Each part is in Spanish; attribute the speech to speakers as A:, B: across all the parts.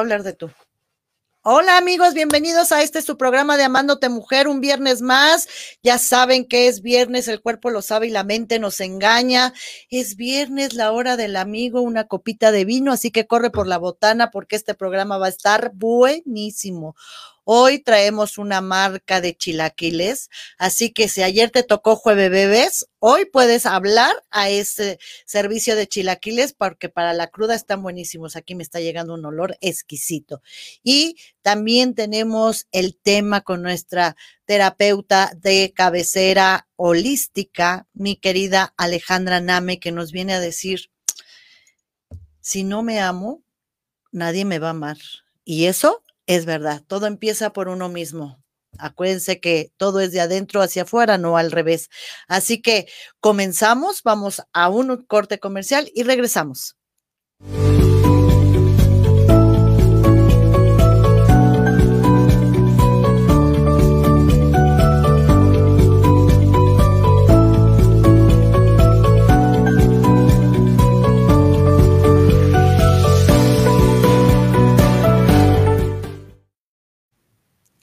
A: hablar de tú. Hola amigos, bienvenidos a este su programa de Amándote Mujer, un viernes más. Ya saben que es viernes, el cuerpo lo sabe y la mente nos engaña. Es viernes, la hora del amigo, una copita de vino, así que corre por la botana porque este programa va a estar buenísimo. Hoy traemos una marca de chilaquiles, así que si ayer te tocó jueves bebés, hoy puedes hablar a ese servicio de chilaquiles porque para la cruda están buenísimos. Aquí me está llegando un olor exquisito. Y también tenemos el tema con nuestra terapeuta de cabecera holística, mi querida Alejandra Name, que nos viene a decir, si no me amo, nadie me va a amar. Y eso es verdad, todo empieza por uno mismo. Acuérdense que todo es de adentro hacia afuera, no al revés. Así que comenzamos, vamos a un corte comercial y regresamos.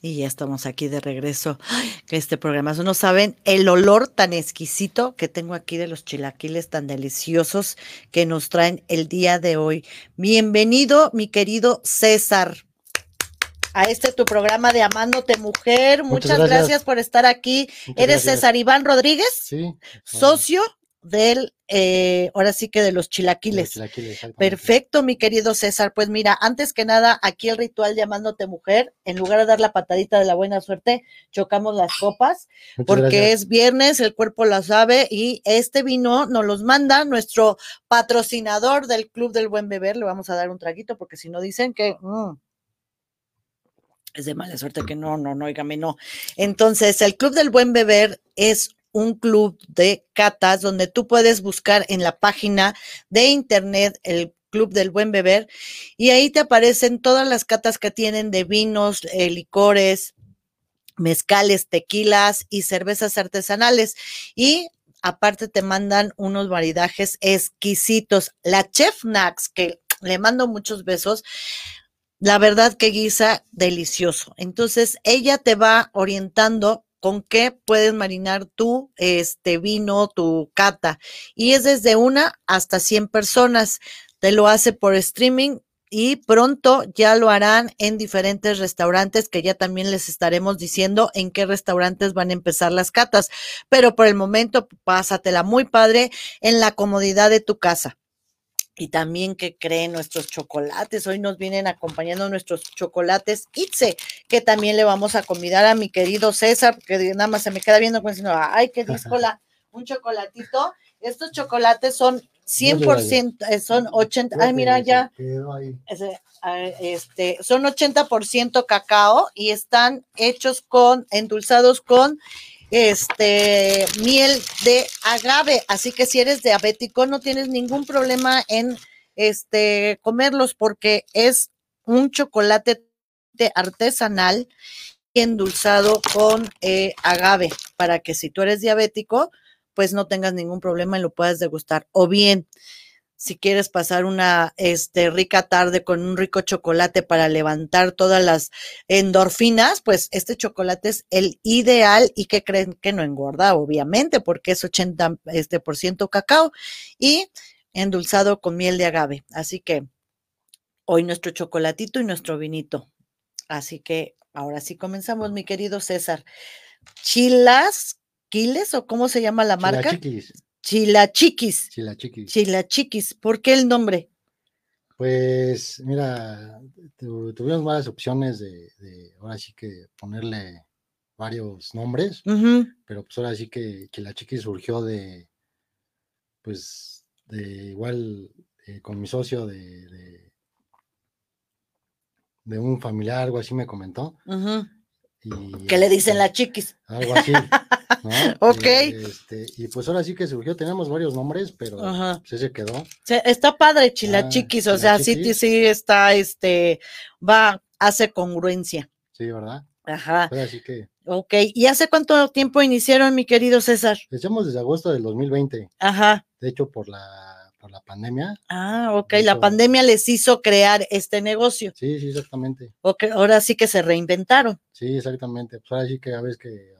A: Y ya estamos aquí de regreso. que este programa, no saben el olor tan exquisito que tengo aquí de los chilaquiles tan deliciosos que nos traen el día de hoy. Bienvenido, mi querido César, a este tu programa de Amándote Mujer. Muchas, gracias. por estar aquí. Eres César Iván Rodríguez,
B: sí,
A: socio del, eh, ahora sí que de los chilaquiles. Perfecto, mi querido César. Pues mira, antes que nada, aquí el ritual llamándote mujer, en lugar de dar la patadita de la buena suerte, chocamos las copas, porque es viernes, el cuerpo lo sabe, y este vino nos los manda nuestro patrocinador del Club del Buen Beber. Le vamos a dar un traguito, porque si no dicen que... Mm, es de mala suerte que no, no, no, oígame, no. Entonces, el Club del Buen Beber es un club de catas donde tú puedes buscar en la página de internet el Club del Buen Beber y ahí te aparecen todas las catas que tienen de vinos, eh, licores, mezcales, tequilas y cervezas artesanales. Y aparte te mandan unos maridajes exquisitos. La Chef Nax, que le mando muchos besos, la verdad que guisa delicioso. Entonces ella te va orientando con qué puedes marinar tu este vino, tu cata. Y es desde una hasta 100 personas. Te lo hace por streaming y pronto ya lo harán en diferentes restaurantes que ya también les estaremos diciendo en qué restaurantes van a empezar las catas. Pero por el momento, pásatela muy padre en la comodidad de tu casa y también que creen nuestros chocolates. Hoy nos vienen acompañando nuestros chocolates Itze, que también le vamos a convidar a mi querido César, que nada más se me queda viendo diciendo, ay, qué discola, un chocolatito. Estos chocolates son 100%, eh, son 80, ay, mira ya, este, son 80% cacao y están hechos con, endulzados con este miel de agave. Así que si eres diabético, no tienes ningún problema en este comerlos porque es un chocolate artesanal endulzado con eh, agave para que si tú eres diabético, pues no tengas ningún problema y lo puedas degustar. O bien, si quieres pasar una este, rica tarde con un rico chocolate para levantar todas las endorfinas, pues este chocolate es el ideal y que creen que no engorda, obviamente, porque es 80% este, por ciento cacao y endulzado con miel de agave. Así que hoy nuestro chocolatito y nuestro vinito. Así que ahora sí comenzamos, mi querido César. Chilas, Quiles o cómo se llama la marca? Chilachiquis.
B: Chilachiquis.
A: ¿Por qué el nombre?
B: Pues mira, tuvimos varias opciones de, ahora sí que ponerle varios nombres, pero pues ahora sí que Chilachiquis surgió de, pues, de igual eh, con mi socio de, de, un familiar, algo así me comentó.
A: y, ¿Qué le dicen la chiquis?
B: Algo así.
A: ok.
B: Este, y pues ahora sí que surgió, tenemos varios nombres, pero pues ese quedó.
A: está padre Chilachiquis, ah, o sea, sí, sí está, este, va, hace congruencia.
B: Sí, ¿verdad?
A: Ajá.
B: Así que.
A: Ok, ¿y hace cuánto tiempo iniciaron, mi querido César?
B: Iniciamos desde agosto del 2020.
A: Ajá.
B: De hecho, por la por la pandemia.
A: Ah, ok, la pandemia les hizo crear este negocio.
B: Sí, sí, exactamente.
A: Ok, ahora sí que se reinventaron.
B: Sí, exactamente. Pues ahora sí que a veces que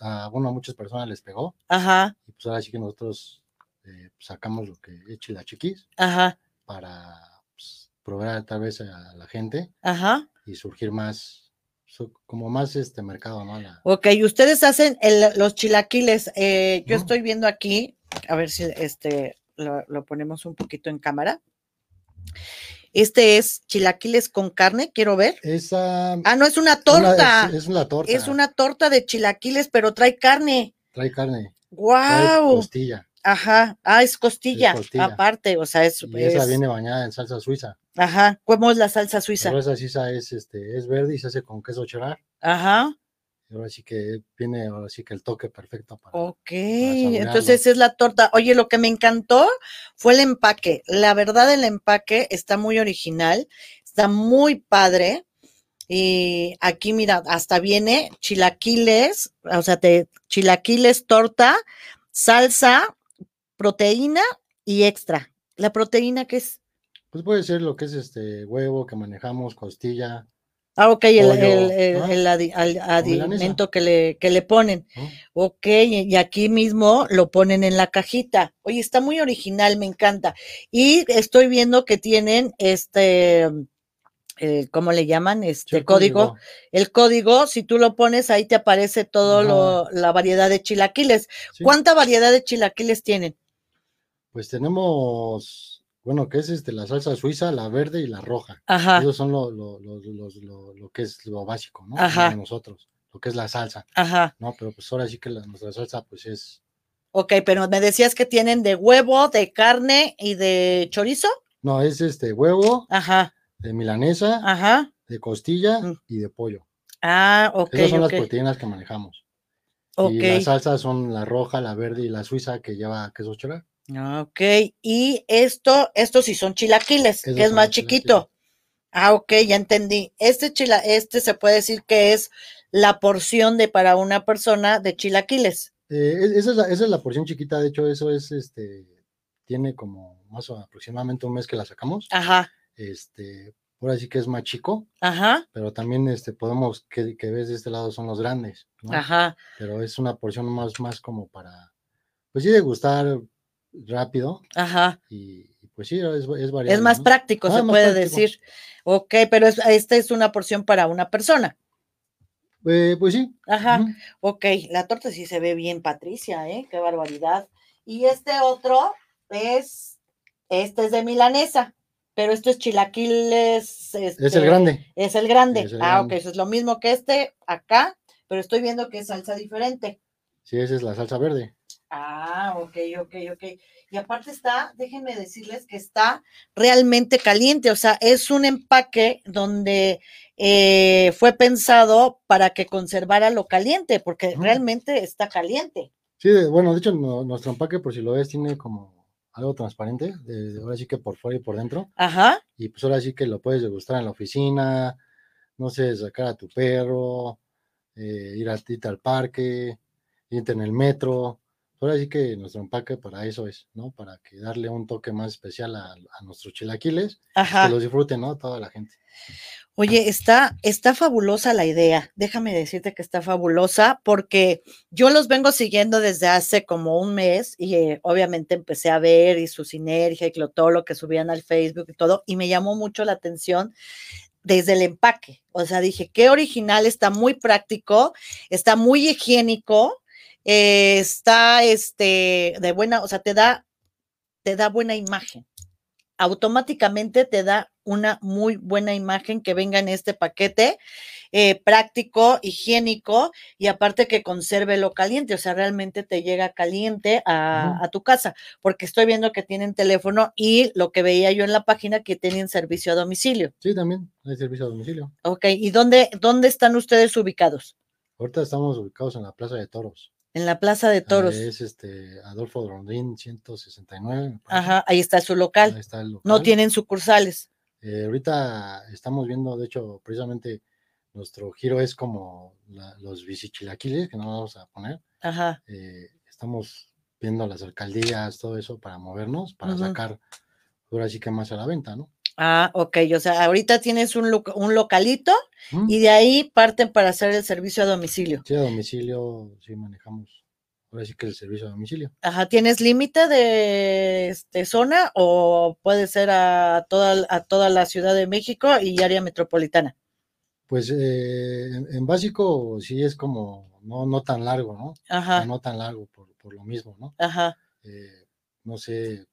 B: a, bueno, a muchas personas les pegó.
A: Ajá.
B: Y pues ahora sí que nosotros eh, sacamos lo que es chiquis
A: Ajá.
B: Para pues, proveer tal vez a la gente.
A: Ajá.
B: Y surgir más como más este mercado, ¿no?
A: Ok, ustedes hacen los chilaquiles. Eh, yo estoy viendo aquí, a ver si este lo, ponemos un poquito en cámara. Este es chilaquiles con carne, quiero ver.
B: Esa.
A: Ah, no, es una torta.
B: es, una torta.
A: Es una torta de chilaquiles, pero trae carne.
B: Trae carne.
A: ¡Wow!
B: costilla.
A: Ajá. Ah, es costilla, aparte, o sea, es.
B: Y esa viene bañada en salsa suiza.
A: Ajá. ¿Cómo es la salsa suiza?
B: La salsa suiza es, este, es verde y se hace con queso cheddar.
A: Ajá.
B: Ahora sí que viene, ahora sí que el toque perfecto para.
A: Ok, entonces es la torta. Oye, lo que me encantó fue el empaque. La verdad, el empaque está muy original, está muy padre. Y aquí, mira, hasta viene chilaquiles, o sea, te, chilaquiles, torta, salsa, proteína y extra. ¿La proteína qué es?
B: Pues puede ser lo que es este huevo que manejamos, costilla.
A: Ah, ok, el, alimento que le, que le ponen. Ok, y aquí mismo lo ponen en la cajita. Oye, está muy original, me encanta. Y estoy viendo que tienen este, eh, ¿cómo le llaman? Este código. El código, si tú lo pones, ahí te aparece todo la variedad de chilaquiles. ¿Cuánta variedad de chilaquiles tienen?
B: Pues tenemos, bueno, que es este, la salsa suiza, la verde y la roja.
A: Ajá.
B: Esos son lo, lo, lo, lo que es lo básico, ¿no?
A: Ajá.
B: De nosotros, lo que es la salsa.
A: Ajá.
B: No, pero pues ahora sí que nuestra salsa, pues es.
A: Ok, pero me decías que tienen de huevo, de carne y de chorizo.
B: No, es este huevo.
A: Ajá.
B: De milanesa.
A: Ajá.
B: De costilla mm. y de pollo.
A: Ah, ok.
B: Esas son las proteínas que manejamos. Okay. Y las salsas son la roja, la verde y la suiza que lleva queso cheddar.
A: Ah, ok, y esto, estos sí son chilaquiles, que es más chiquito. Ah, ok, ya entendí. Este chila, este se puede decir que es la porción de para una persona de chilaquiles.
B: Eh, esa, es la, esa, es la, porción chiquita, de hecho, eso es este, tiene como más o aproximadamente un mes que la sacamos.
A: Ajá.
B: Este, por así que es más chico.
A: Ajá.
B: Pero también este, podemos, que, que ves de este lado son los grandes.
A: Ajá.
B: Pero es una porción más, más como para, pues sí, de gustar rápido.
A: Ajá.
B: Y, pues sí, es, es variable.
A: Es más práctico, ah, se puede decir. Ok, pero esta es una porción para una persona.
B: Eh, pues sí.
A: Ajá. Ok, la torta sí se ve bien, Patricia, ¿eh? Qué barbaridad. Y este otro es, este es de milanesa, pero esto es chilaquiles.
B: es el este, grande.
A: Es el grande. ah, ok, eso es lo mismo que este acá, pero estoy viendo que es salsa diferente.
B: Sí, esa es la salsa verde.
A: Ah, ok, ok, ok. Y aparte está, déjenme decirles que está realmente caliente, o sea, es un empaque donde eh, fue pensado para que conservara lo caliente, porque realmente está caliente.
B: Sí, bueno, de hecho, nuestro empaque, por si lo ves, tiene como algo transparente, ahora sí que por fuera y por dentro.
A: Ajá.
B: Y pues ahora sí que lo puedes degustar en la oficina, no sé, sacar a tu perro, eh, ir a ti al parque, irte en el metro ahora sí que nuestro empaque para eso es, ¿no? Para que darle un toque más especial a, nuestros chilaquiles, que los disfruten, ¿no? Toda la gente.
A: Oye, está, está fabulosa la idea. Déjame decirte que está fabulosa porque yo los vengo siguiendo desde hace como un mes y eh, obviamente empecé a ver y su sinergia y todo lo que subían al Facebook y todo y me llamó mucho la atención desde el empaque. O sea, dije, qué original, está muy práctico, está muy higiénico eh, está este, de buena, o sea, te da, te da buena imagen. Automáticamente te da una muy buena imagen que venga en este paquete eh, práctico, higiénico y aparte que conserve lo caliente, o sea, realmente te llega caliente a, a, tu casa, porque estoy viendo que tienen teléfono y lo que veía yo en la página que tienen servicio a domicilio.
B: Sí, también hay servicio a domicilio.
A: Ok, ¿y dónde, dónde están ustedes ubicados?
B: Ahorita estamos ubicados en la Plaza de Toros.
A: En la Plaza de Toros.
B: Es este Adolfo Rondín 169.
A: Ajá, ahí está su local.
B: Ahí está el local.
A: No tienen sucursales.
B: Eh, ahorita estamos viendo, de hecho, precisamente nuestro giro es como los bicichilaquiles, que no vamos a poner.
A: Ajá.
B: Eh, estamos viendo las alcaldías, todo eso para movernos, para sacar ahora sí que más a la venta, ¿no?
A: Ah, ok, o sea, ahorita tienes un, un localito y de ahí parten para hacer el servicio a domicilio.
B: Sí, a domicilio sí manejamos. Ahora sí que el servicio a domicilio.
A: Ajá, ¿tienes límite de este, zona o puede ser a toda, a toda la Ciudad de México y área metropolitana?
B: Pues eh, en, básico sí es como no, no tan largo, ¿no? Ajá. No tan largo por, por lo mismo, ¿no? Ajá. Eh, no sé,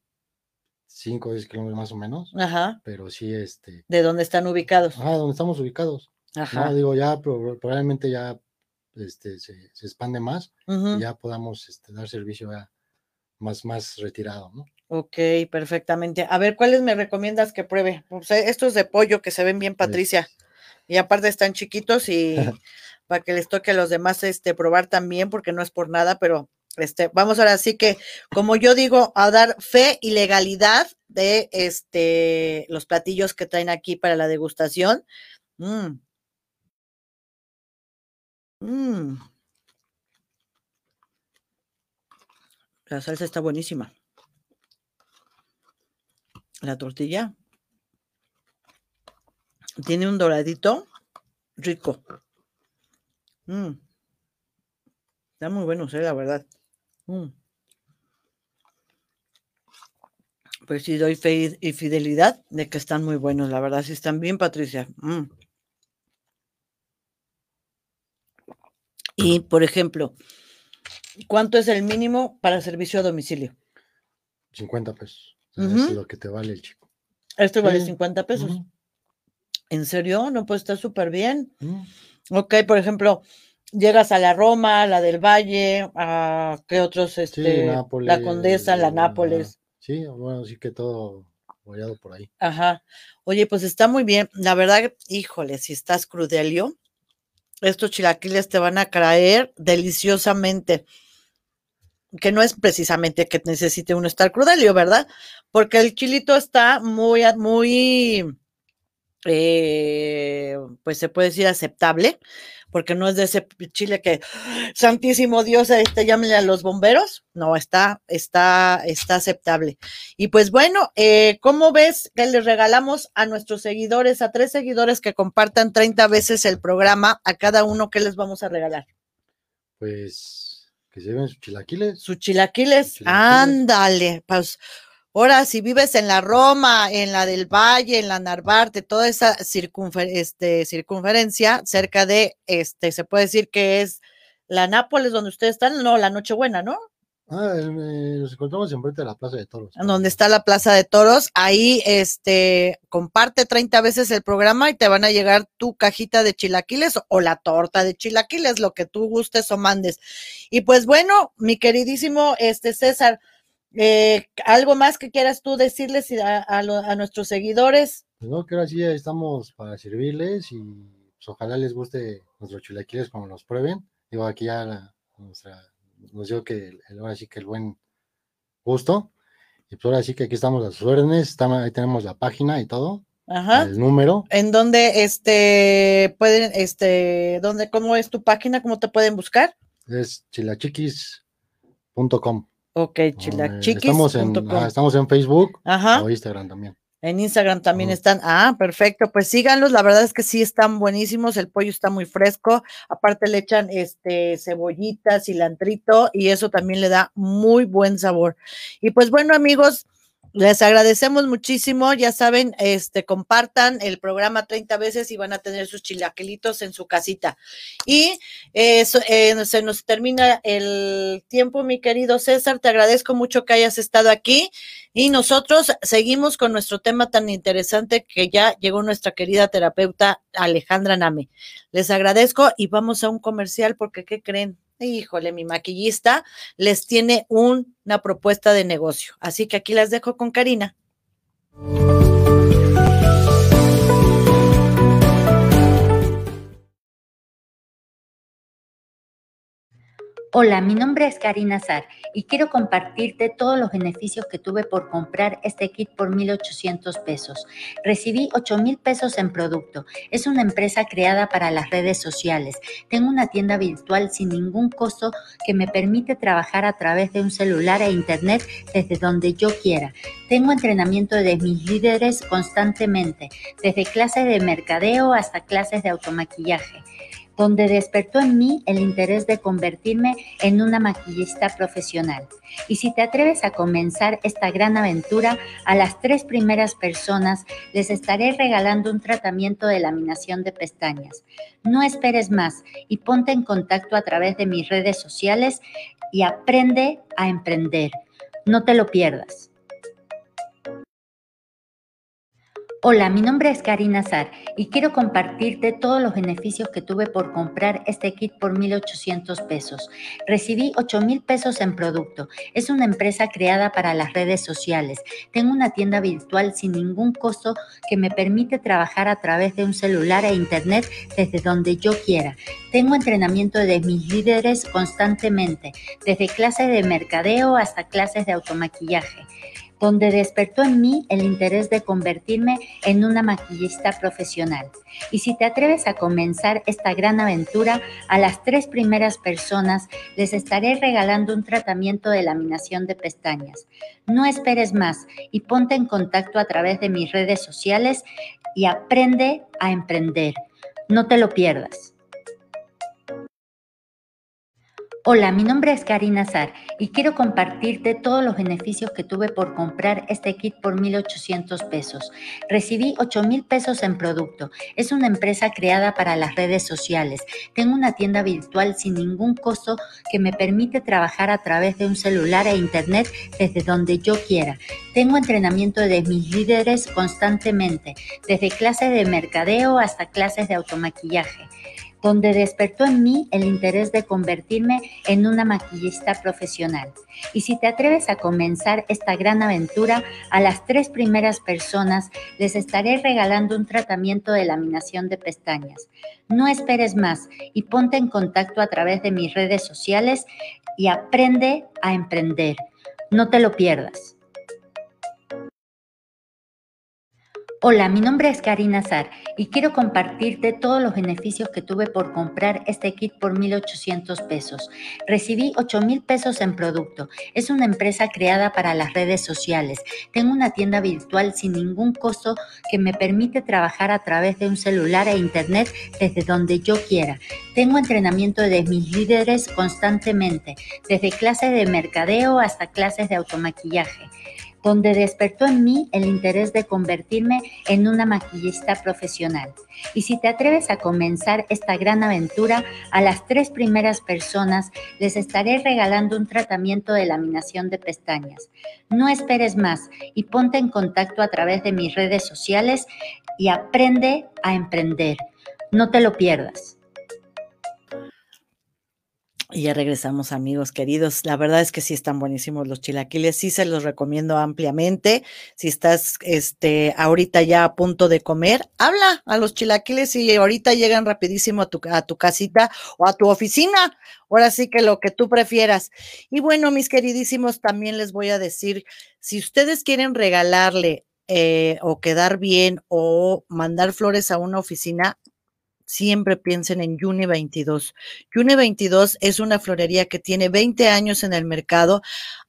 B: 5 o 10 kilómetros más o menos. Ajá. Pero sí, este.
A: ¿De dónde están ubicados?
B: Ajá, donde estamos ubicados. Ajá. No, digo, ya probablemente ya este, se, se expande más y ya podamos este, dar servicio más, más retirado, ¿no?
A: Ok, perfectamente. A ver, ¿cuáles me recomiendas que pruebe? Pues, eh, estos de pollo que se ven bien, Patricia. Y aparte están chiquitos y para que les toque a los demás este, probar también, porque no es por nada, pero este, vamos ahora sí que, como yo digo, a dar fe y legalidad de este, los platillos que traen aquí para la degustación. Mm. Mm. La salsa está buenísima. La tortilla tiene un doradito rico. Mm. Está muy bueno, ¿eh? la verdad. Mm. Pues sí, doy fe y fidelidad de que están muy buenos, la verdad, sí están bien, Patricia. Mm. Y, por ejemplo, ¿cuánto es el mínimo para servicio a domicilio?
B: 50 pesos. Es lo que te vale el chico.
A: Esto vale 50 pesos. ¿En serio? No, pues está súper bien. Ok, por ejemplo, llegas a la Roma, la del Valle, a qué otros, este, la Condesa, la Nápoles.
B: sí, bueno, sí que todo apoyado por ahí.
A: Ajá. Oye, pues está muy bien. La verdad, híjole, si estás crudelio, estos chilaquiles te van a caer deliciosamente. Que no es precisamente que necesite uno estar crudelio, ¿verdad? Porque el chilito está muy, muy, eh, pues se puede decir aceptable porque no es de ese chile que, santísimo Dios, este, llámenle a los bomberos. No, está, está, está aceptable. Y pues bueno, eh, ¿cómo ves que les regalamos a nuestros seguidores, a tres seguidores que compartan 30 veces el programa, a cada uno, ¿qué les vamos a regalar?
B: Pues que se lleven sus chilaquiles.
A: Sus chilaquiles, ándale, pues Ahora, si vives en la Roma, en la del Valle, en la Narvarte, toda esa este, circunferencia cerca de, este, se puede decir que es la Nápoles donde ustedes están, no, la Nochebuena, ¿no?
B: Ah, nos encontramos enfrente de la Plaza de Toros.
A: Donde está la Plaza de Toros, ahí este comparte 30 veces el programa y te van a llegar tu cajita de chilaquiles o la torta de chilaquiles, lo que tú gustes o mandes. Y pues bueno, mi queridísimo este César, eh, ¿Algo más que quieras tú decirles a, nuestros seguidores?
B: Pues no, que ahora sí estamos para servirles y pues, ojalá les guste nuestros chilaquiles como los prueben. Digo, aquí ya nos dio que ahora sí que el buen gusto. Y pues ahora sí que aquí estamos a sus órdenes, ahí tenemos la página y todo. Ajá. El número.
A: En donde este pueden, este, dónde, cómo es tu página, cómo te pueden buscar?
B: Es chilachiquis.com.
A: Ok, chilachiquis.
B: Estamos en, estamos en Facebook o Instagram también.
A: En Instagram también están. Ah, perfecto. Pues síganlos. La verdad es que sí están buenísimos. El pollo está muy fresco. Aparte le echan este cebollitas, cilantrito y eso también le da muy buen sabor. Y pues bueno, amigos, les agradecemos muchísimo, ya saben, este, compartan el programa 30 veces y van a tener sus chilaquilitos en su casita. Y eh, se nos termina el tiempo, mi querido César, te agradezco mucho que hayas estado aquí y nosotros seguimos con nuestro tema tan interesante que ya llegó nuestra querida terapeuta Alejandra Name. Les agradezco y vamos a un comercial porque, ¿qué creen? Híjole, mi maquillista les tiene una propuesta de negocio. Así que aquí las dejo con Karina.
C: Hola, mi nombre es Karina Zar y quiero compartirte todos los beneficios que tuve por comprar este kit por 1.800 pesos. Recibí 8.000 pesos en producto. Es una empresa creada para las redes sociales. Tengo una tienda virtual sin ningún costo que me permite trabajar a través de un celular e internet desde donde yo quiera. Tengo entrenamiento de mis líderes constantemente, desde clases de mercadeo hasta clases de automaquillaje donde despertó en mí el interés de convertirme en una maquillista profesional. Y si te atreves a comenzar esta gran aventura, a las tres primeras personas les estaré regalando un tratamiento de laminación de pestañas. No esperes más y ponte en contacto a través de mis redes sociales y aprende a emprender. No te lo pierdas. Hola, mi nombre es Karina Zar y quiero compartirte todos los beneficios que tuve por comprar este kit por 1.800 pesos. Recibí 8.000 pesos en producto. Es una empresa creada para las redes sociales. Tengo una tienda virtual sin ningún costo que me permite trabajar a través de un celular e internet desde donde yo quiera. Tengo entrenamiento de mis líderes constantemente, desde clases de mercadeo hasta clases de automaquillaje donde despertó en mí el interés de convertirme en una maquillista profesional. Y si te atreves a comenzar esta gran aventura, a las tres primeras personas les estaré regalando un tratamiento de laminación de pestañas. No esperes más y ponte en contacto a través de mis redes sociales y aprende a emprender. No te lo pierdas. Hola, mi nombre es Karina Zar y quiero compartirte todos los beneficios que tuve por comprar este kit por 1.800 pesos. Recibí 8.000 pesos en producto. Es una empresa creada para las redes sociales. Tengo una tienda virtual sin ningún costo que me permite trabajar a través de un celular e internet desde donde yo quiera. Tengo entrenamiento de mis líderes constantemente, desde clases de mercadeo hasta clases de automaquillaje donde despertó en mí el interés de convertirme en una maquillista profesional. Y si te atreves a comenzar esta gran aventura, a las tres primeras personas les estaré regalando un tratamiento de laminación de pestañas. No esperes más y ponte en contacto a través de mis redes sociales y aprende a emprender. No te lo pierdas. Hola, mi nombre es Karina Zar y quiero compartirte todos los beneficios que tuve por comprar este kit por 1.800 pesos. Recibí 8.000 pesos en producto. Es una empresa creada para las redes sociales. Tengo una tienda virtual sin ningún costo que me permite trabajar a través de un celular e internet desde donde yo quiera. Tengo entrenamiento de mis líderes constantemente, desde clases de mercadeo hasta clases de automaquillaje donde despertó en mí el interés de convertirme en una maquillista profesional. Y si te atreves a comenzar esta gran aventura, a las tres primeras personas les estaré regalando un tratamiento de laminación de pestañas. No esperes más y ponte en contacto a través de mis redes sociales y aprende a emprender. No te lo pierdas.
A: Y ya regresamos, amigos queridos. La verdad es que sí están buenísimos los chilaquiles, sí se los recomiendo ampliamente. Si estás este ahorita ya a punto de comer, habla a los chilaquiles y ahorita llegan rapidísimo a tu, a tu casita o a tu oficina. Ahora sí que lo que tú prefieras. Y bueno, mis queridísimos, también les voy a decir, si ustedes quieren regalarle eh, o quedar bien o mandar flores a una oficina, siempre piensen en Juni 22. Juni 22 es una florería que tiene 20 años en el mercado,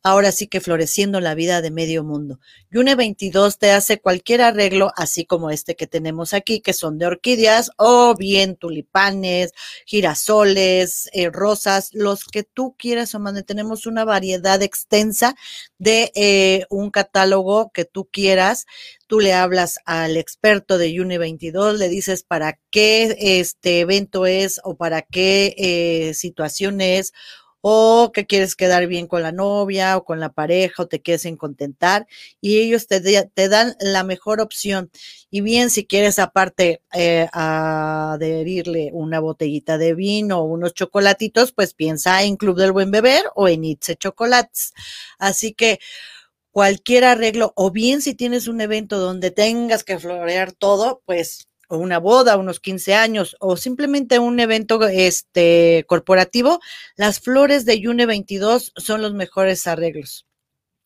A: ahora sí que floreciendo la vida de medio mundo. Juni 22 te hace cualquier arreglo, así como este que tenemos aquí, que son de orquídeas o bien tulipanes, girasoles, eh, rosas, los que tú quieras o mande. Tenemos una variedad extensa de eh, un catálogo que tú quieras tú le hablas al experto de Uni 22, le dices para qué este evento es o para qué eh, situación es o que quieres quedar bien con la novia o con la pareja o te quieres contentar y ellos te, te dan la mejor opción. Y bien, si quieres aparte eh, adherirle una botellita de vino o unos chocolatitos, pues piensa en Club del Buen Beber o en Itze Chocolates. Así que cualquier arreglo, o bien si tienes un evento donde tengas que florear todo, pues o una boda, unos 15 años o simplemente un evento este, corporativo, las flores de Yune 22 son los mejores arreglos.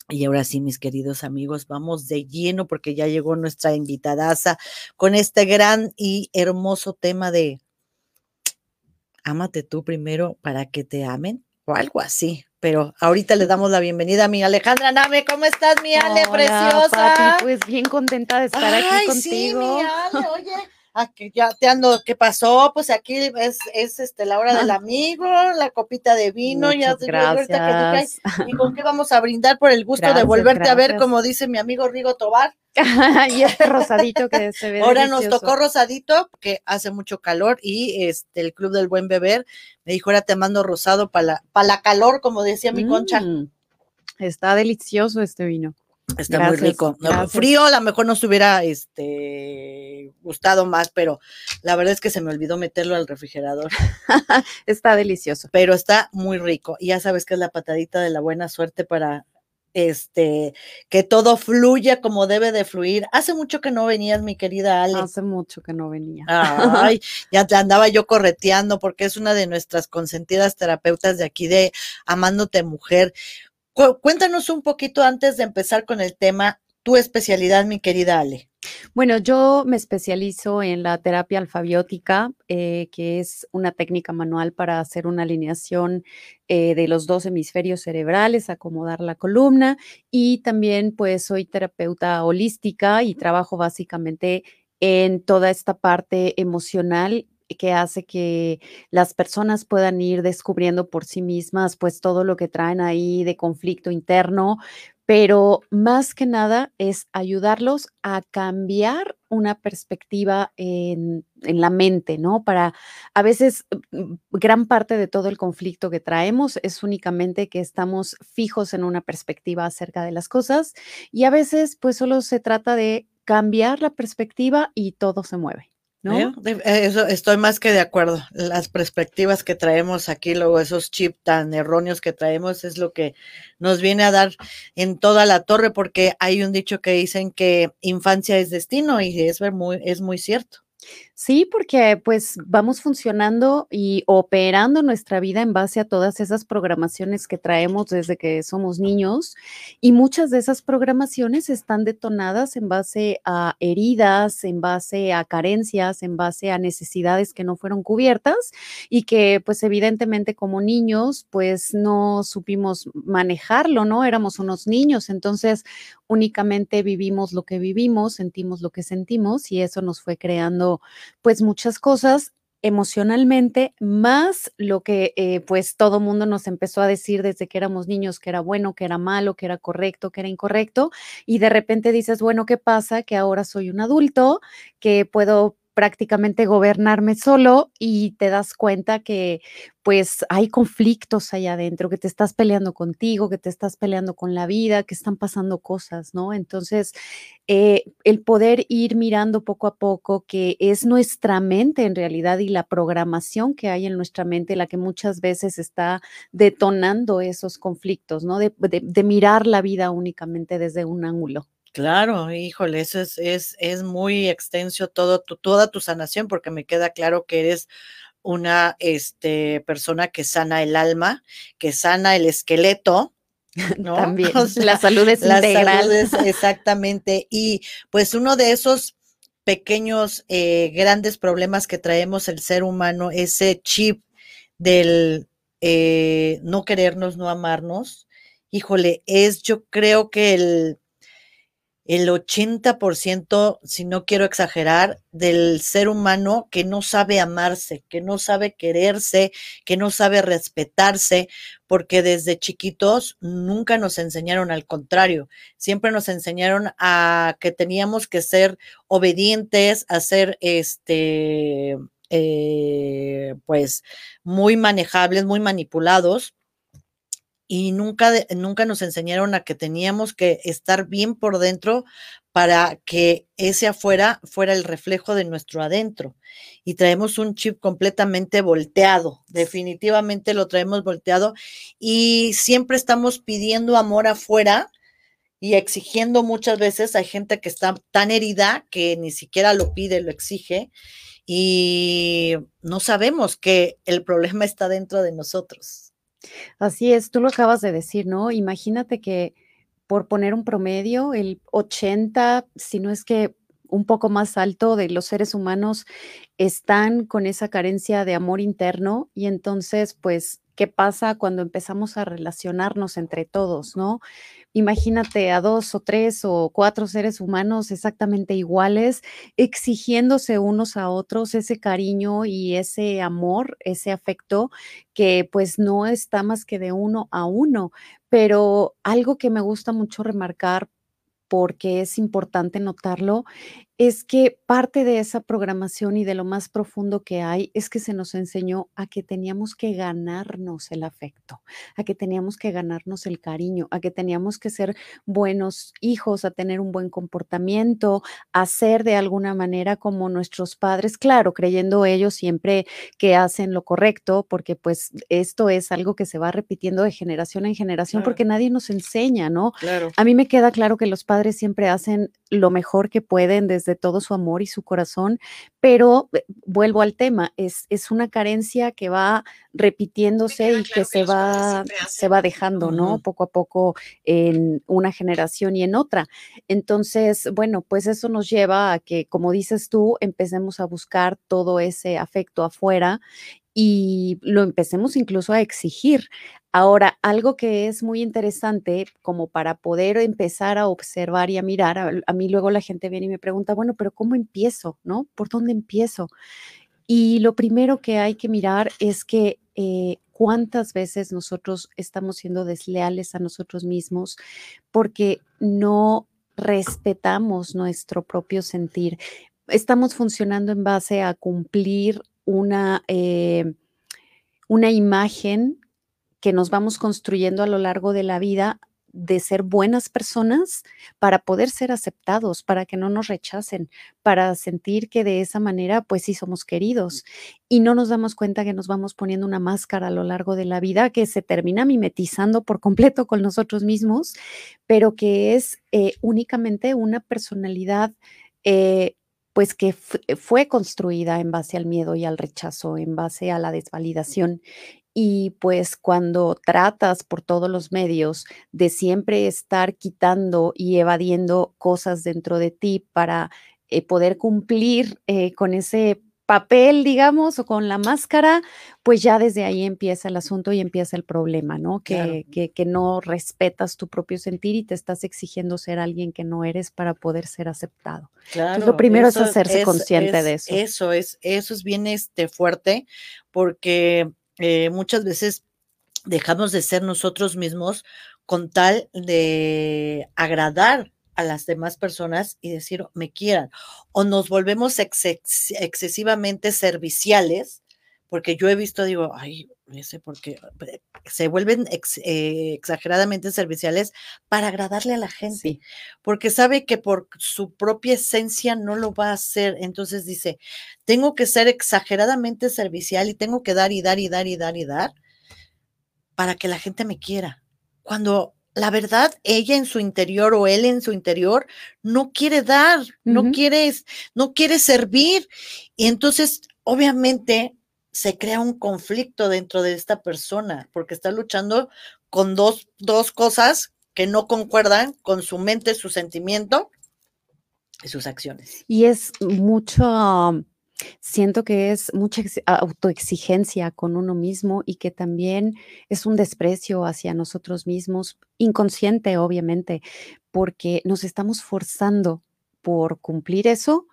A: Y ahora sí, mis queridos amigos, vamos de lleno porque ya llegó nuestra invitadaza con este gran y hermoso tema de ámate tú primero para que te amen o algo así. Pero ahorita le damos la bienvenida a mi Alejandra Name. ¿Cómo estás, mi Ale, preciosa?
D: pues bien contenta de estar aquí contigo.
A: Sí, mi Ale, oye, Ah, que ya te ando, ¿qué pasó? Pues aquí es, es este, la hora del amigo, la copita de vino, ya
D: gracias.
A: ¿Y con qué vamos a brindar por el gusto de volverte a ver, como dice mi amigo Rigo Tobar?
D: y este rosadito que se ve.
A: Ahora nos tocó rosadito, porque hace mucho calor, y este el Club del Buen Beber me dijo, ahora te mando rosado para la, para la calor, como decía mi concha. Mm,
D: está delicioso este vino.
A: Está muy rico. frío, a lo mejor nos hubiera este, gustado más, pero la verdad es que se me olvidó meterlo al refrigerador.
D: está delicioso.
A: Pero está muy rico. Y ya sabes que es la patadita de la buena suerte para este que todo fluya como debe de fluir. Hace mucho que no venías, mi querida Ale.
D: Hace mucho que no venía.
A: Ay, ya te andaba yo correteando porque es una de nuestras consentidas terapeutas de aquí de Amándote Mujer. Cuéntanos un poquito antes de empezar con el tema, tu especialidad, mi querida Ale.
D: Bueno, yo me especializo en la terapia alfabiótica, eh, que es una técnica manual para hacer una alineación eh, de los dos hemisferios cerebrales, acomodar la columna y también pues soy terapeuta holística y trabajo básicamente en toda esta parte emocional que hace que las personas puedan ir descubriendo por sí mismas pues todo lo que traen ahí de conflicto interno, pero más que nada es ayudarlos a cambiar una perspectiva en, en, la mente, ¿no? Para a veces mm, gran parte de todo el conflicto que traemos es únicamente que estamos fijos en una perspectiva acerca de las cosas y a veces pues solo se trata de cambiar la perspectiva y todo se mueve. ¿No?
A: Eh, eso estoy más que de acuerdo. Las perspectivas que traemos aquí, luego esos chips tan erróneos que traemos, es lo que nos viene a dar en toda la torre, porque hay un dicho que dicen que infancia es destino y es muy, es muy cierto.
D: Sí, porque pues vamos funcionando y operando nuestra vida en base a todas esas programaciones que traemos desde que somos niños y muchas de esas programaciones están detonadas en base a heridas, en base a carencias, en base a necesidades que no fueron cubiertas y que pues evidentemente como niños pues no supimos manejarlo, ¿no? Éramos unos niños, entonces únicamente vivimos lo que vivimos, sentimos lo que sentimos y eso nos fue creando pues muchas cosas emocionalmente, más lo que eh, pues todo mundo nos empezó a decir desde que éramos niños, que era bueno, que era malo, que era correcto, que era incorrecto, y de repente dices, bueno, ¿qué pasa? Que ahora soy un adulto, que puedo prácticamente gobernarme solo y te das cuenta que pues hay conflictos allá adentro, que te estás peleando contigo, que te estás peleando con la vida, que están pasando cosas, ¿no? Entonces, eh, el poder ir mirando poco a poco que es nuestra mente en realidad y la programación que hay en nuestra mente la que muchas veces está detonando esos conflictos, ¿no? de, de mirar la vida únicamente desde un ángulo.
A: Claro, híjole, eso es, es, es muy extenso todo tu, toda tu sanación, porque me queda claro que eres una este, persona que sana el alma, que sana el esqueleto, ¿no?
D: También, la salud es la Salud es,
A: exactamente. Y pues uno de esos pequeños, eh, grandes problemas que traemos el ser humano, ese chip del eh, no querernos, no amarnos, híjole, es yo creo que el el 80%, si no quiero exagerar, del ser humano que no sabe amarse, que no sabe quererse, que no sabe respetarse, porque desde chiquitos nunca nos enseñaron al contrario, siempre nos enseñaron a que teníamos que ser obedientes, a ser este, eh, pues muy manejables, muy manipulados y nunca, nunca nos enseñaron a que teníamos que estar bien por dentro para que ese afuera fuera el reflejo de nuestro adentro. Y traemos un chip completamente volteado, definitivamente lo traemos volteado y siempre estamos pidiendo amor afuera y exigiendo muchas veces, hay gente que está tan herida que ni siquiera lo pide, lo exige y no sabemos que el problema está dentro de nosotros.
D: Así es, tú lo acabas de decir, ¿no? Imagínate que por poner un promedio, el 80, si no es que un poco más alto de los seres humanos están con esa carencia de amor interno y entonces, pues, ¿qué pasa cuando empezamos a relacionarnos entre todos, no? Imagínate a dos o tres o cuatro seres humanos exactamente iguales, exigiéndose unos a otros ese cariño y ese amor, ese afecto que pues no está más que de uno a uno. Pero algo que me gusta mucho remarcar porque es importante notarlo, es que parte de esa programación y de lo más profundo que hay es que se nos enseñó a que teníamos que ganarnos el afecto, a que teníamos que ganarnos el cariño, a que teníamos que ser buenos hijos, a tener un buen comportamiento, a ser de alguna manera como nuestros padres, claro, creyendo ellos siempre que hacen lo correcto, porque pues esto es algo que se va repitiendo de generación en generación porque nadie nos enseña, ¿no?
A: Claro.
D: A mí me queda claro que los padres siempre hacen lo mejor que pueden desde de todo su amor y su corazón, pero eh, vuelvo al tema, es, es una carencia que va repitiéndose y que, se, va, se va dejando, ¿no? Poco a poco en una generación y en otra. Entonces, bueno, pues eso nos lleva a que, como dices tú, empecemos a buscar todo ese afecto afuera y lo empecemos incluso a exigir. Ahora, algo que es muy interesante como para poder empezar a observar y a mirar, a, mí luego la gente viene y me pregunta, bueno, pero ¿cómo empiezo? ¿No? ¿Por dónde empiezo? Y lo primero que hay que mirar es que eh, cuántas veces nosotros estamos siendo desleales a nosotros mismos porque no respetamos nuestro propio sentir. Estamos funcionando en base a cumplir una, eh, una imagen que nos vamos construyendo a lo largo de la vida de ser buenas personas para poder ser aceptados, para que no nos rechacen, para sentir que de esa manera pues sí somos queridos. Y no nos damos cuenta que nos vamos poniendo una máscara a lo largo de la vida que se termina mimetizando por completo con nosotros mismos, pero que es eh, únicamente una personalidad eh, pues que fue construida en base al miedo y al rechazo, en base a la desvalidación y pues cuando tratas por todos los medios de siempre estar quitando y evadiendo cosas dentro de ti para eh, poder cumplir eh, con ese papel, digamos, o con la máscara, pues ya desde ahí empieza el asunto y empieza el problema, ¿no? Que, que, no respetas tu propio sentir y te estás exigiendo ser alguien que no eres para poder ser aceptado. Claro. lo primero es hacerse consciente de eso.
A: Eso es, eso es bien este, fuerte, porque eh, muchas veces dejamos de ser nosotros mismos con tal de agradar a las demás personas y decir me quieran o nos volvemos excesivamente serviciales porque yo he visto digo ay no sé por qué se vuelven eh, exageradamente serviciales para agradarle a la gente porque sabe que por su propia esencia no lo va a hacer entonces dice tengo que ser exageradamente servicial y tengo que dar y dar y dar y dar y dar para que la gente me quiera. Cuando la verdad, ella en su interior o él en su interior no quiere dar, no quiere, no quiere servir. Y entonces, obviamente, se crea un conflicto dentro de esta persona, porque está luchando con dos, dos cosas que no concuerdan con su mente, su sentimiento y sus acciones.
D: Y es mucho Siento que es mucha autoexigencia con uno mismo y que también es un desprecio hacia nosotros mismos, inconsciente obviamente, porque nos estamos forzando por cumplir eso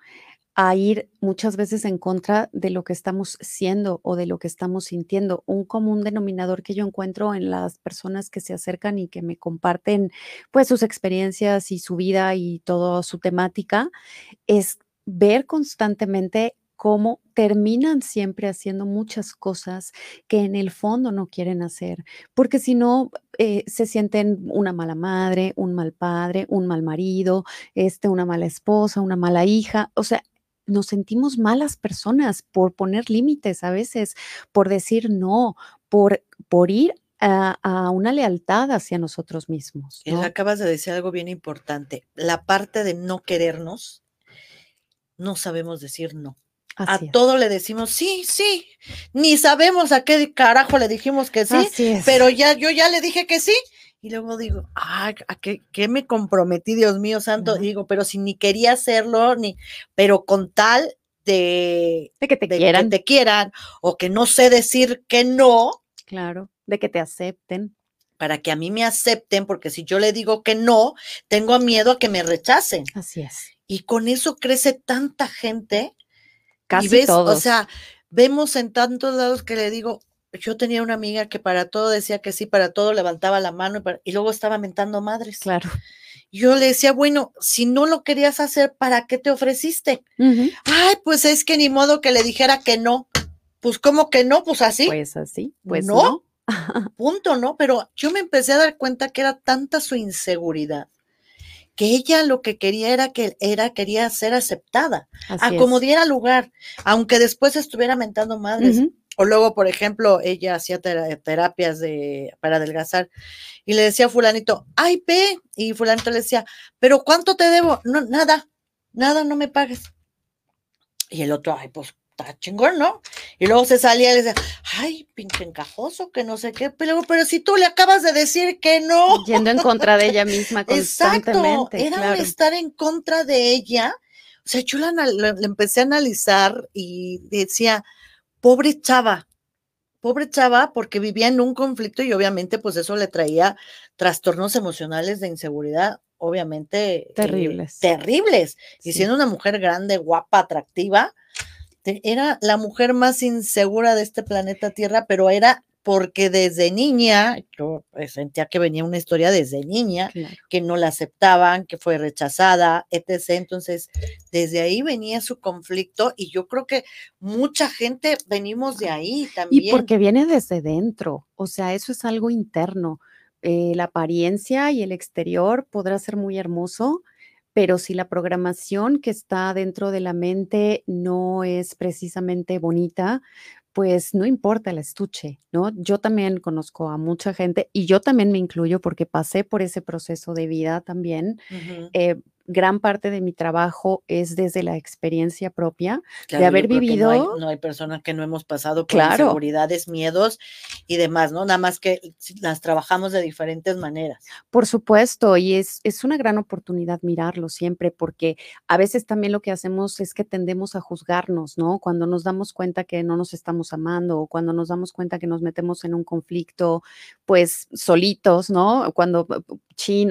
D: a ir muchas veces en contra de lo que estamos siendo o de lo que estamos sintiendo. Un común denominador que yo encuentro en las personas que se acercan y que me comparten pues sus experiencias y su vida y toda su temática es ver constantemente cómo terminan siempre haciendo muchas cosas que en el fondo no quieren hacer, porque si no eh, se sienten una mala madre, un mal padre, un mal marido, este, una mala esposa, una mala hija, o sea, nos sentimos malas personas por poner límites a veces, por decir no, por, por ir a, una lealtad hacia nosotros mismos.
A: ¿no? acabas de decir algo bien importante. La parte de no querernos, no sabemos decir no. a todo le decimos sí, sí. Ni sabemos a qué carajo le dijimos que sí, pero ya yo ya le dije que sí. Y luego digo, ay, ¿a qué, me comprometí, Dios mío santo? Digo, pero si ni quería hacerlo, ni, pero con tal de,
D: que te quieran.
A: te quieran, o que no sé decir que no.
D: Claro, de que te acepten.
A: Para que a mí me acepten, porque si yo le digo que no, tengo miedo a que me rechacen.
D: Así es.
A: Y con eso crece tanta gente.
D: Casi ves, todos.
A: O sea, vemos en tantos lados que le digo, yo tenía una amiga que para todo decía que sí, para todo levantaba la mano y, luego estaba mentando madres.
D: Claro.
A: Yo le decía, bueno, si no lo querías hacer, ¿para qué te ofreciste? Ay, pues es que ni modo que le dijera que no. Pues, ¿cómo que no? Pues así.
D: Pues así, pues no.
A: Punto, ¿no? Pero yo me empecé a dar cuenta que era tanta su inseguridad que ella lo que quería era que era quería ser aceptada, a como diera lugar, aunque después estuviera mentando madres. O luego, por ejemplo, ella hacía terapias de, para adelgazar y le decía a fulanito, ay, pe, y fulanito le decía, pero ¿cuánto te debo? No, nada, nada, no me pagues. Y el otro, ay, pues está chingón, ¿no? Y luego se salía y le decía, ay, pinche encajoso, que no sé qué, pero, pero si tú le acabas de decir que no.
D: Yendo en contra de ella misma constantemente.
A: Exacto, era estar en contra de ella. O sea, yo la, empecé a analizar y decía, pobre chava, pobre chava, porque vivía en un conflicto y obviamente pues eso le traía trastornos emocionales de inseguridad, obviamente.
D: Eh, terribles.
A: terribles. Y siendo una mujer grande, guapa, atractiva, era la mujer más insegura de este planeta Tierra, pero era porque desde niña, yo pues, sentía que venía una historia desde niña, que no la aceptaban, que fue rechazada, etc. Entonces, desde ahí venía su conflicto y yo creo que mucha gente venimos de ahí también.
D: Y porque viene desde dentro, o sea, eso es algo interno. Eh, la apariencia y el exterior podrá ser muy hermoso, pero si la programación que está dentro de la mente no es precisamente bonita, pues no importa el estuche, ¿no? Yo también conozco a mucha gente y yo también me incluyo porque pasé por ese proceso de vida también gran parte de mi trabajo es desde la experiencia propia, de haber vivido.
A: No hay, personas que no hemos pasado por inseguridades, miedos y demás, ¿no? Nada más que las trabajamos de diferentes maneras.
D: Por supuesto, y es, es una gran oportunidad mirarlo siempre, porque a veces también lo que hacemos es que tendemos a juzgarnos, ¿no? Cuando nos damos cuenta que no nos estamos amando o cuando nos damos cuenta que nos metemos en un conflicto, pues solitos, ¿no? Cuando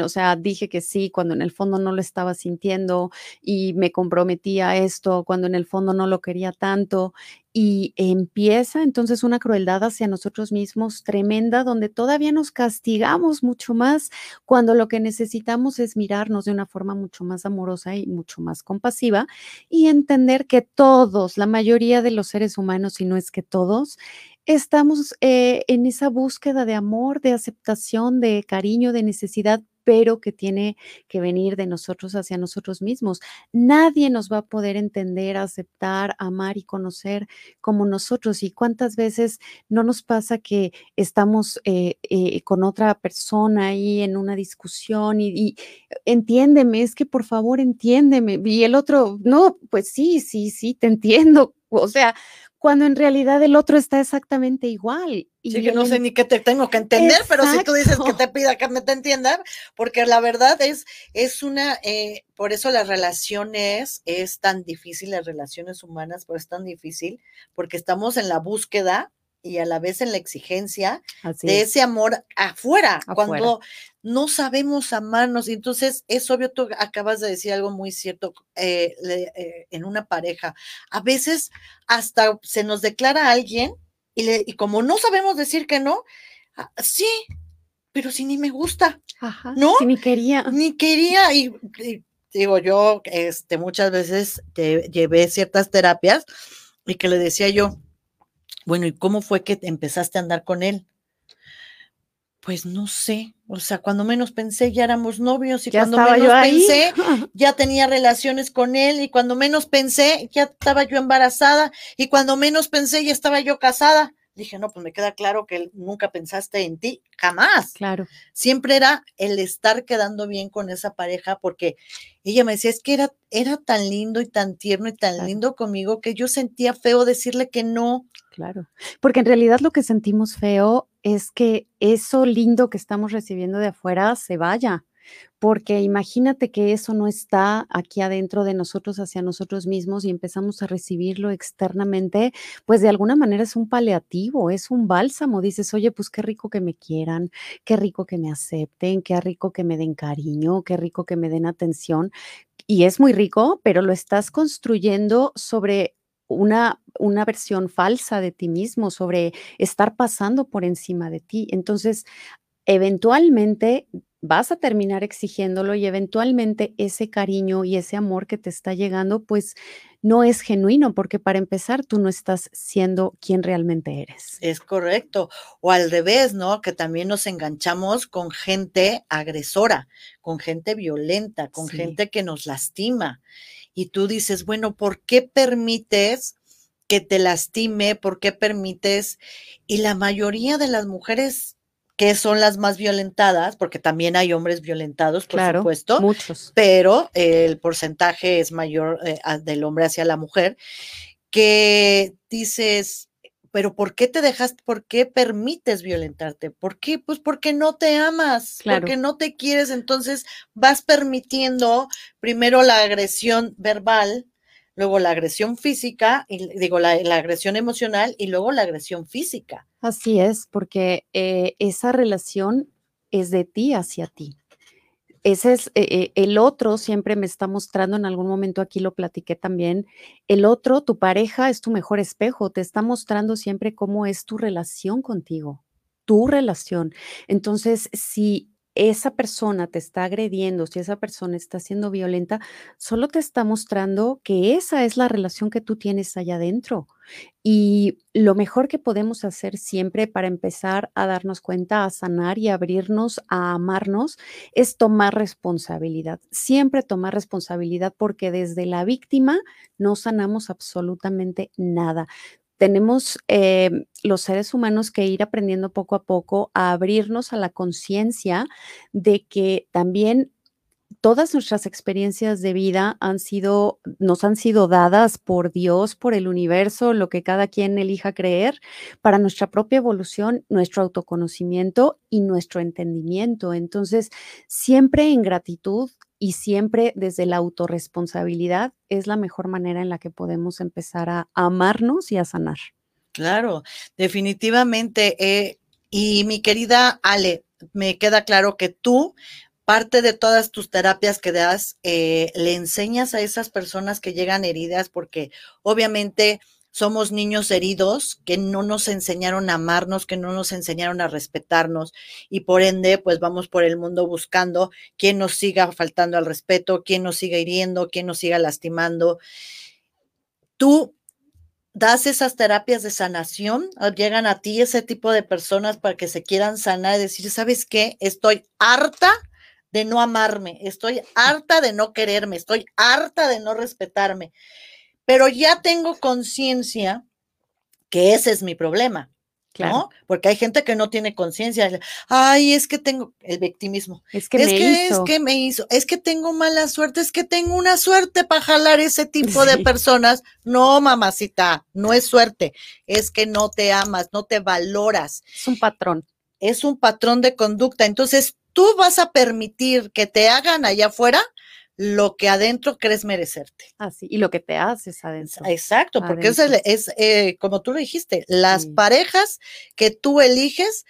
D: o sea, dije que sí cuando en el fondo no lo estaba sintiendo y me comprometí a esto cuando en el fondo no lo quería tanto y empieza entonces una crueldad hacia nosotros mismos tremenda donde todavía nos castigamos mucho más cuando lo que necesitamos es mirarnos de una forma mucho más amorosa y mucho más compasiva y entender que todos, la mayoría de los seres humanos, si no es que todos, estamos eh, en esa búsqueda de amor, de aceptación, de cariño, de necesidad, pero que tiene que venir de nosotros hacia nosotros mismos. Nadie nos va a poder entender, aceptar, amar y conocer como nosotros. ¿Y cuántas veces no nos pasa que estamos eh, eh, con otra persona ahí en una discusión y, y, entiéndeme, es que por favor entiéndeme? Y el otro, no, pues sí, sí, sí, te entiendo. O sea, cuando en realidad el otro está exactamente igual.
A: Y sí, que no sé ni qué te tengo que entender, pero si tú dices que te pida que me te entiendan, porque la verdad es, es una, eh, por eso las relaciones es tan difícil, las relaciones humanas, pues es tan difícil, porque estamos en la búsqueda y a la vez en la exigencia de ese amor afuera, cuando no sabemos amarnos. Y entonces es obvio, tú acabas de decir algo muy cierto eh, eh, en una pareja. A veces hasta se nos declara a alguien y, y como no sabemos decir que no, ah, sí, pero si ni me gusta, ¿no?
D: Si ni quería.
A: Ni quería. Y, digo, yo este, muchas veces llevé ciertas terapias y que le decía yo, bueno, ¿y cómo fue que empezaste a andar con él? Pues no sé, o sea, cuando menos pensé ya éramos novios y cuando menos pensé ya tenía relaciones con él y cuando menos pensé ya estaba yo embarazada y cuando menos pensé ya estaba yo casada. Dije, no, pues me queda claro que nunca pensaste en ti, jamás.
D: Claro.
A: Siempre era el estar quedando bien con esa pareja, porque ella me decía, es que era, era tan lindo y tan tierno y tan lindo conmigo que yo sentía feo decirle que no.
D: Claro, porque en realidad lo que sentimos feo es que eso lindo que estamos recibiendo de afuera se vaya porque imagínate que eso no está aquí adentro de nosotros hacia nosotros mismos y empezamos a recibirlo externamente, pues de alguna manera es un paliativo, es un bálsamo. Dices, oye, pues qué rico que me quieran, qué rico que me acepten, qué rico que me den cariño, qué rico que me den atención. Y es muy rico, pero lo estás construyendo sobre una, una, versión falsa de ti mismo, sobre estar pasando por encima de ti. Entonces, eventualmente vas a terminar exigiéndolo y eventualmente ese cariño y ese amor que te está llegando, pues no es genuino, porque para empezar tú no estás siendo quien realmente eres.
A: Es correcto. O al revés, ¿no? Que también nos enganchamos con gente agresora, con gente violenta, con gente que nos lastima. Y tú dices, bueno, ¿por qué permites que te lastime? ¿Por qué permites? Y la mayoría de las mujeres que son las más violentadas, porque también hay hombres violentados, por supuesto,
D: muchos.
A: pero el porcentaje es mayor eh, del hombre hacia la mujer, que dices, pero ¿por qué te dejas, por qué permites violentarte? ¿Por qué? Pues porque no te amas, porque no te quieres, entonces vas permitiendo primero la agresión verbal, luego la agresión física, y digo, la, agresión emocional y luego la agresión física.
D: Así es, porque eh, esa relación es de ti hacia ti. Ese es eh, eh, el otro, siempre me está mostrando, en algún momento aquí lo platiqué también, el otro, tu pareja es tu mejor espejo, te está mostrando siempre cómo es tu relación contigo, tu relación. Entonces, si esa persona te está agrediendo, si esa persona está siendo violenta, solo te está mostrando que esa es la relación que tú tienes allá adentro. Y lo mejor que podemos hacer siempre para empezar a darnos cuenta, a sanar y abrirnos a amarnos, es tomar responsabilidad. Siempre tomar responsabilidad porque desde la víctima no sanamos absolutamente nada tenemos eh, los seres humanos que ir aprendiendo poco a poco a abrirnos a la conciencia de que también todas nuestras experiencias de vida han sido, nos han sido dadas por Dios, por el universo, lo que cada quien elija creer, para nuestra propia evolución, nuestro autoconocimiento y nuestro entendimiento. Entonces, siempre en gratitud y siempre desde la autorresponsabilidad es la mejor manera en la que podemos empezar a amarnos y a sanar.
A: Claro, definitivamente. Eh, y mi querida Ale, me queda claro que tú, parte de todas tus terapias que das, eh, le enseñas a esas personas que llegan heridas, porque obviamente somos niños heridos que no nos enseñaron a amarnos, que no nos enseñaron a respetarnos y por ende pues vamos por el mundo buscando quién nos siga faltando al respeto, quién nos siga hiriendo, quién nos siga lastimando. Tú das esas terapias de sanación, ah, llegan a ti ese tipo de personas para que se quieran sanar y decir, ¿sabes qué? Estoy harta de no amarme, estoy harta de no quererme, estoy harta de no respetarme pero ya tengo conciencia que ese es mi problema. Claro. Porque hay gente que no tiene conciencia. Ay, es que tengo el victimismo.
D: Es que, me hizo.
A: es que me hizo. Es que tengo mala suerte. Es que tengo una suerte para jalar ese tipo de personas. No, mamacita, no es suerte. Es que no te amas, no te valoras.
D: Es un patrón.
A: Es un patrón de conducta. Entonces, tú vas a permitir que te hagan allá afuera lo que adentro crees merecerte.
D: Así, y lo que te haces adentro.
A: Exacto, porque es, es eh, como tú lo dijiste, las parejas que tú eliges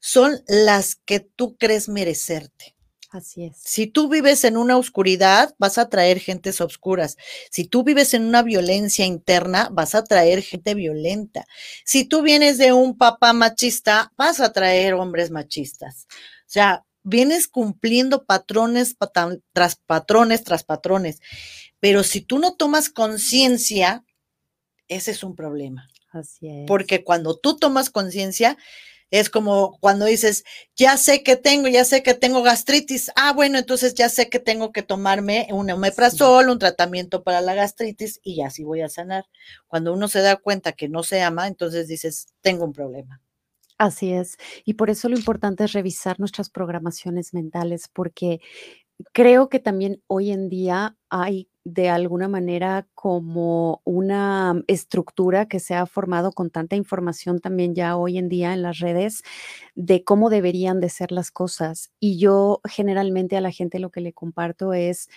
A: son las que tú crees merecerte.
D: Así es.
A: Si tú vives en una oscuridad, vas a traer gentes oscuras. Si tú vives en una violencia interna, vas a traer gente violenta. Si tú vienes de un papá machista, vas a traer hombres machistas. O sea, vienes cumpliendo patrones tras patrones tras patrones. Pero si tú no tomas conciencia, ese es un problema.
D: Así es.
A: Porque cuando tú tomas conciencia, Es como cuando dices, ya sé que tengo, ya sé que tengo gastritis. Ah, bueno, entonces ya sé que tengo que tomarme un omeprazol, un tratamiento para la gastritis y ya así voy a sanar. Cuando uno se da cuenta que no se ama, entonces dices, tengo un problema.
D: Así es. Y por eso lo importante es revisar nuestras programaciones mentales, porque creo que también hoy en día hay de alguna manera como una estructura que se ha formado con tanta información también ya hoy en día en las redes de cómo deberían de ser las cosas. Y yo generalmente a la gente lo que le comparto es,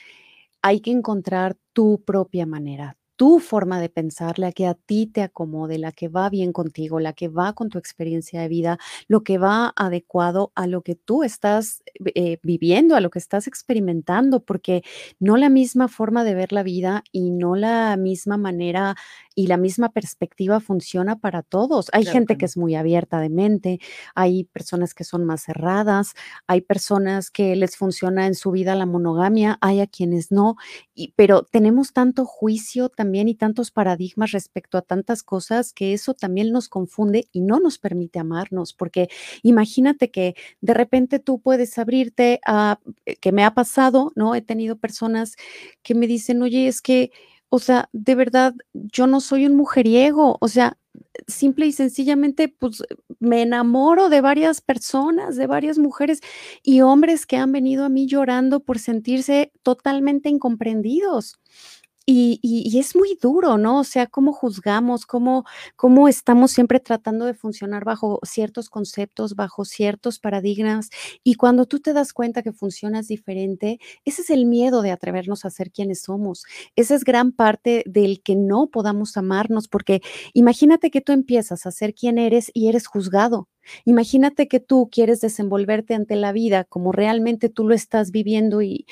D: hay que encontrar tu propia manera, tu forma de pensar, la que a ti te acomode, la que va bien contigo, la que va con tu experiencia de vida, lo que va adecuado a lo que tú estás eh, viviendo, a lo que estás experimentando, porque no la misma forma de ver la vida y no la misma manera y la misma perspectiva funciona para todos. Hay gente que es muy abierta de mente, hay personas que son más cerradas, hay personas que les funciona en su vida la monogamia, hay a quienes no, y, pero tenemos tanto juicio también y tantos paradigmas respecto a tantas cosas que eso también nos confunde y no nos permite amarnos, porque imagínate que de repente tú puedes abrirte a, eh, que me ha pasado, ¿no? He tenido personas que me dicen, oye, es que o sea, de verdad, yo no soy un mujeriego, o sea, simple y sencillamente, pues me enamoro de varias personas, de varias mujeres y hombres que han venido a mí llorando por sentirse totalmente incomprendidos. Y, es muy duro, ¿no? O sea, cómo juzgamos, cómo, cómo estamos siempre tratando de funcionar bajo ciertos conceptos, bajo ciertos paradigmas. Y cuando tú te das cuenta que funcionas diferente, ese es el miedo de atrevernos a ser quienes somos. Esa es gran parte del que no podamos amarnos, porque imagínate que tú empiezas a ser quien eres y eres juzgado. Imagínate que tú quieres desenvolverte ante la vida como realmente tú lo estás viviendo y,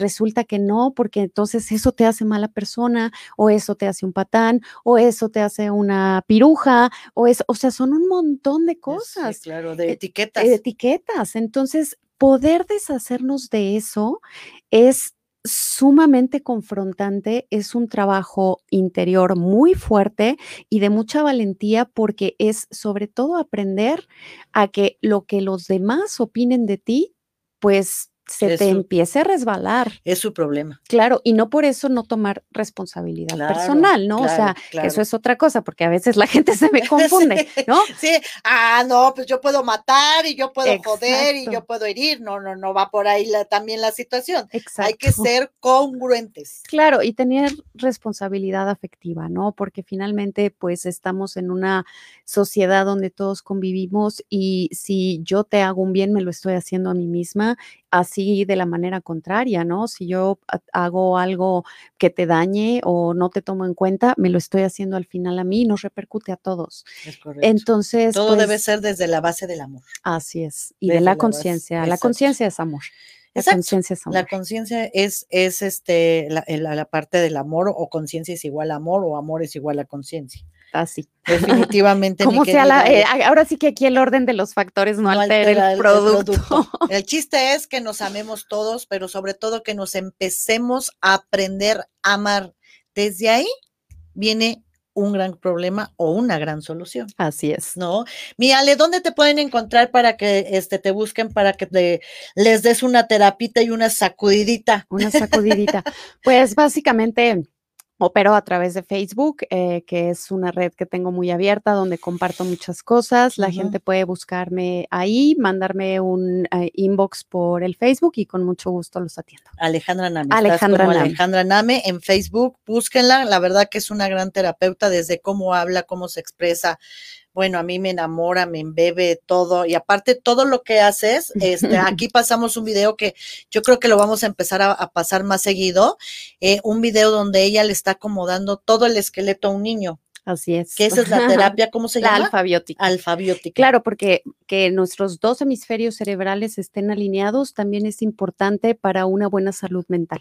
D: resulta que no, porque entonces eso te hace mala persona o eso te hace un patán o eso te hace una piruja o es, o sea, son un montón de cosas.
A: claro, de eh, etiquetas.
D: De etiquetas. Entonces, poder deshacernos de eso es sumamente confrontante, es un trabajo interior muy fuerte y de mucha valentía porque es sobre todo aprender a que lo que los demás opinen de ti, pues se te empiece a resbalar.
A: Es su problema.
D: Claro, y no por eso no tomar responsabilidad personal, ¿no? o sea, eso es otra cosa, porque a veces la gente se me confunde, ¿no?
A: Sí, ah, no, pues yo puedo matar y yo puedo joder y yo puedo herir. No, no, no va por ahí también la situación. Exacto. Hay que ser congruentes.
D: Claro, y tener responsabilidad afectiva, ¿no? Porque finalmente, pues estamos en una sociedad donde todos convivimos y si yo te hago un bien, me lo estoy haciendo a mí misma así de la manera contraria, ¿no? Si yo hago algo que te dañe o no te tomo en cuenta, me lo estoy haciendo al final a mí y nos repercute a todos. Es correcto. Entonces,
A: todo debe pues ser desde la base del amor.
D: Así es, y de la, conciencia. La conciencia es amor. La conciencia es amor.
A: La conciencia es, es este, la, la, parte del amor o conciencia es igual a amor o amor es igual a conciencia
D: así.
A: Definitivamente.
D: Como sea la, eh, ahora sí que aquí el orden de los factores no, altera, el, producto.
A: el, chiste es que nos amemos todos, pero sobre todo que nos empecemos a aprender a amar. Desde ahí viene un gran problema o una gran solución.
D: Así es.
A: ¿No? Mi Ale, ¿dónde te pueden encontrar para que este, te busquen, para que les des una terapita y una sacudidita?
D: Una sacudidita. pues básicamente Opero a través de Facebook, eh, que es una red que tengo muy abierta donde comparto muchas cosas. La gente puede buscarme ahí, mandarme un eh, inbox por el Facebook y con mucho gusto los atiendo.
A: Alejandra Name. Alejandra Name. Alejandra Name en Facebook, búsquenla. La verdad que es una gran terapeuta desde cómo habla, cómo se expresa, bueno, a mí me enamora, me embebe todo y aparte todo lo que haces, este, aquí pasamos un video que yo creo que lo vamos a empezar a, pasar más seguido, eh, un video donde ella le está acomodando todo el esqueleto a un niño.
D: Así es.
A: Que esa es la terapia, ¿cómo se llama?
D: La alfabiótica.
A: Alfabiótica.
D: Claro, porque que nuestros dos hemisferios cerebrales estén alineados también es importante para una buena salud mental.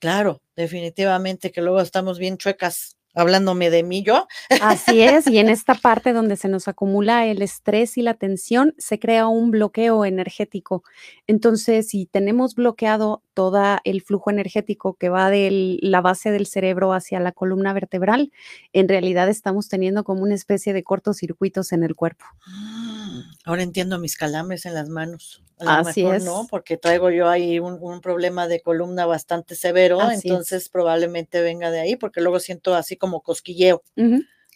A: Claro, definitivamente, que luego estamos bien chuecas hablándome de mí yo.
D: Así es, y en esta parte donde se nos acumula el estrés y la tensión, se crea un bloqueo energético. Entonces, si tenemos bloqueado todo el flujo energético que va de la base del cerebro hacia la columna vertebral, en realidad estamos teniendo como una especie de cortocircuitos en el cuerpo.
A: Ahora entiendo mis calambres en las manos.
D: Así es.
A: no, porque traigo yo ahí un, problema de columna bastante severo, entonces probablemente venga de ahí, porque luego siento así como cosquilleo.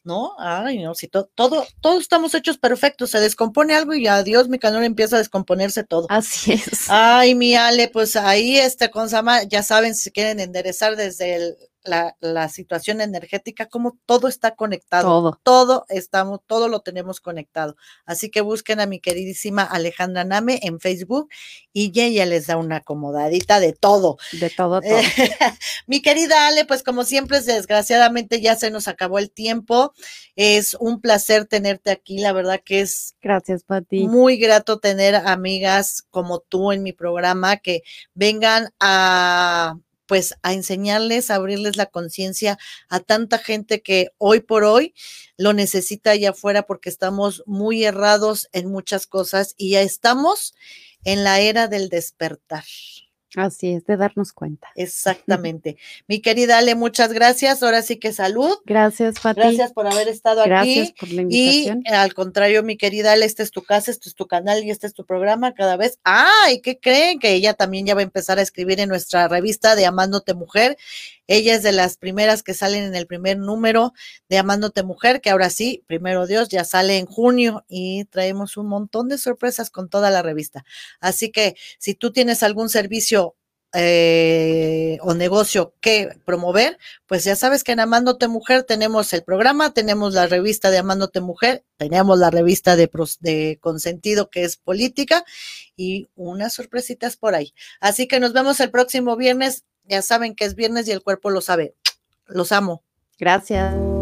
A: ¿no? Ay, no, si todo, todo, todos estamos hechos perfectos, se descompone algo y adiós, mi canal empieza a descomponerse todo.
D: Así es.
A: Ay, mi Ale, pues ahí este con Sama, ya saben, si quieren enderezar desde el la, la, situación energética, como todo está conectado. Todo. Todo estamos, todo lo tenemos conectado. Así que busquen a mi queridísima Alejandra Name en Facebook y ella les da una acomodadita de todo.
D: De todo, todo.
A: mi querida Ale, pues como siempre, desgraciadamente ya se nos acabó el tiempo. Es un placer tenerte aquí. La verdad que es.
D: Gracias, Pati.
A: Muy grato tener amigas como tú en mi programa que vengan a pues a enseñarles, a abrirles la conciencia a tanta gente que hoy por hoy lo necesita allá afuera porque estamos muy errados en muchas cosas y ya estamos en la era del despertar.
D: Así es, de darnos cuenta.
A: Exactamente. Mi querida Ale, muchas gracias. Ahora sí que salud.
D: Gracias, Pati.
A: Gracias por haber estado
D: aquí.
A: Gracias
D: por la invitación.
A: Y al contrario, mi querida Ale, este es tu casa, este es tu canal y este es tu programa cada vez. Ah, ¿y qué creen? Que ella también ya va a empezar a escribir en nuestra revista de Amándote Mujer. Ella es de las primeras que salen en el primer número de Amándote Mujer, que ahora sí, primero Dios, ya sale en junio y traemos un montón de sorpresas con toda la revista. Así que si tú tienes algún servicio eh, o negocio que promover, pues ya sabes que en Amándote Mujer tenemos el programa, tenemos la revista de Amándote Mujer, tenemos la revista de, de Consentido que es política y unas sorpresitas por ahí. Así que nos vemos el próximo viernes. Ya saben que es viernes y el cuerpo lo sabe. Los amo.
D: Gracias.